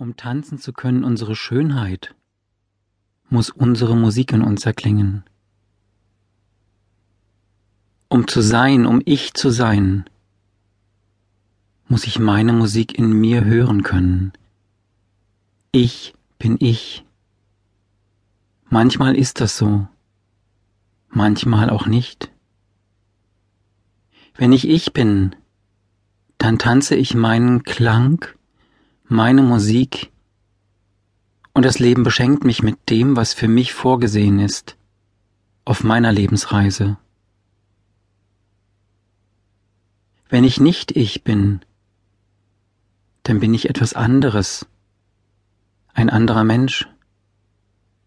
Um tanzen zu können, unsere Schönheit, muss unsere Musik in uns erklingen. Um zu sein, um ich zu sein, muss ich meine Musik in mir hören können. Ich bin ich. Manchmal ist das so, manchmal auch nicht. Wenn ich ich bin, dann tanze ich meinen Klang meine Musik und das Leben beschenkt mich mit dem, was für mich vorgesehen ist, auf meiner Lebensreise. Wenn ich nicht ich bin, dann bin ich etwas anderes, ein anderer Mensch.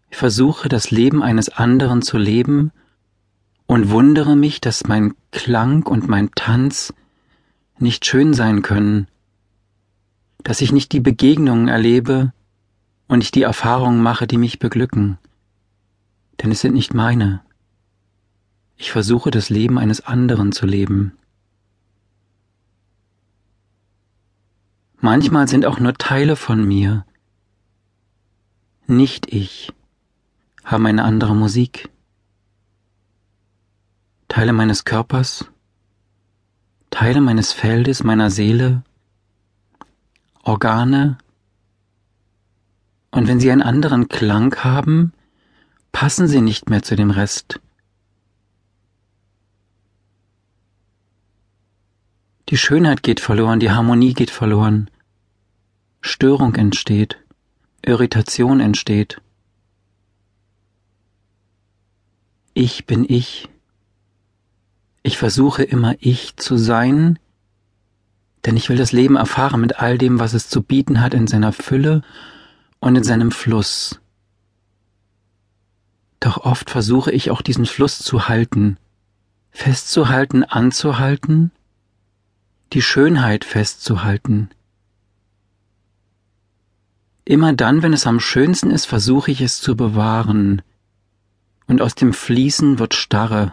Ich versuche das Leben eines anderen zu leben und wundere mich, dass mein Klang und mein Tanz nicht schön sein können, dass ich nicht die Begegnungen erlebe und ich die Erfahrungen mache, die mich beglücken, denn es sind nicht meine. Ich versuche das Leben eines anderen zu leben. Manchmal sind auch nur Teile von mir, nicht ich, haben eine andere Musik. Teile meines Körpers, Teile meines Feldes, meiner Seele, Organe, und wenn sie einen anderen Klang haben, passen sie nicht mehr zu dem Rest. Die Schönheit geht verloren, die Harmonie geht verloren, Störung entsteht, Irritation entsteht. Ich bin ich. Ich versuche immer ich zu sein, denn ich will das Leben erfahren mit all dem, was es zu bieten hat in seiner Fülle und in seinem Fluss. Doch oft versuche ich auch diesen Fluss zu halten, festzuhalten, anzuhalten, die Schönheit festzuhalten. Immer dann, wenn es am schönsten ist, versuche ich es zu bewahren, und aus dem Fließen wird Starre.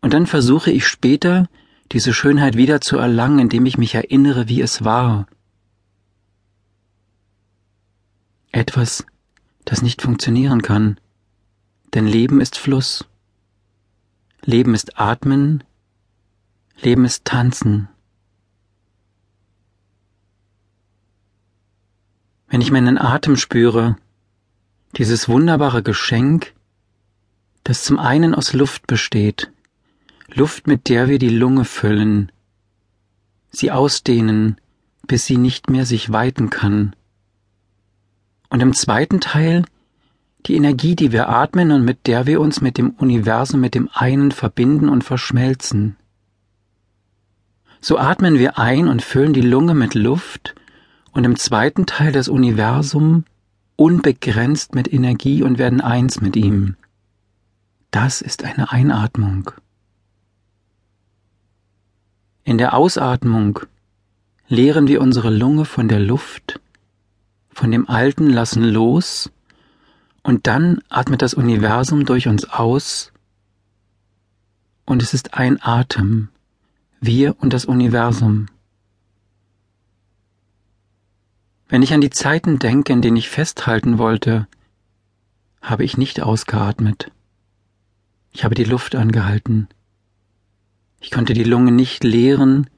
Und dann versuche ich später, diese Schönheit wieder zu erlangen, indem ich mich erinnere, wie es war. Etwas, das nicht funktionieren kann, denn Leben ist Fluss. Leben ist Atmen, Leben ist Tanzen. Wenn ich meinen Atem spüre, dieses wunderbare Geschenk, das zum einen aus Luft besteht, Luft, mit der wir die Lunge füllen, sie ausdehnen, bis sie nicht mehr sich weiten kann. Und im zweiten Teil die Energie, die wir atmen und mit der wir uns mit dem Universum, mit dem einen verbinden und verschmelzen. So atmen wir ein und füllen die Lunge mit Luft und im zweiten Teil das Universum unbegrenzt mit Energie und werden eins mit ihm. Das ist eine Einatmung. In der Ausatmung leeren wir unsere Lunge von der Luft, von dem Alten lassen los und dann atmet das Universum durch uns aus und es ist ein Atem, wir und das Universum. Wenn ich an die Zeiten denke, in denen ich festhalten wollte, habe ich nicht ausgeatmet. Ich habe die Luft angehalten. Ich konnte die Lunge nicht leeren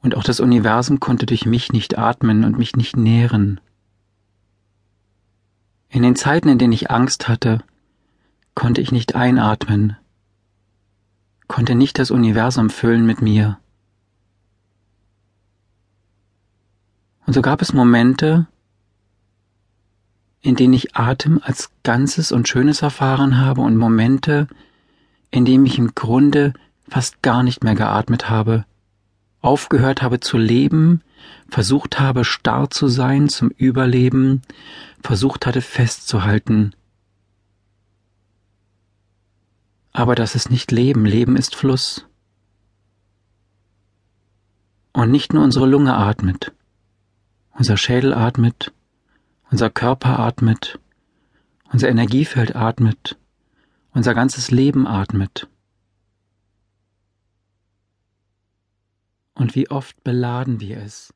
und auch das Universum konnte durch mich nicht atmen und mich nicht nähren. In den Zeiten, in denen ich Angst hatte, konnte ich nicht einatmen, konnte nicht das Universum füllen mit mir. Und so gab es Momente, in denen ich Atem als Ganzes und Schönes erfahren habe und Momente, in denen ich im Grunde fast gar nicht mehr geatmet habe, aufgehört habe zu leben, versucht habe starr zu sein zum Überleben, versucht hatte festzuhalten. Aber das ist nicht Leben, Leben ist Fluss. Und nicht nur unsere Lunge atmet, unser Schädel atmet, unser Körper atmet, unser Energiefeld atmet, unser ganzes Leben atmet. Und wie oft beladen wir es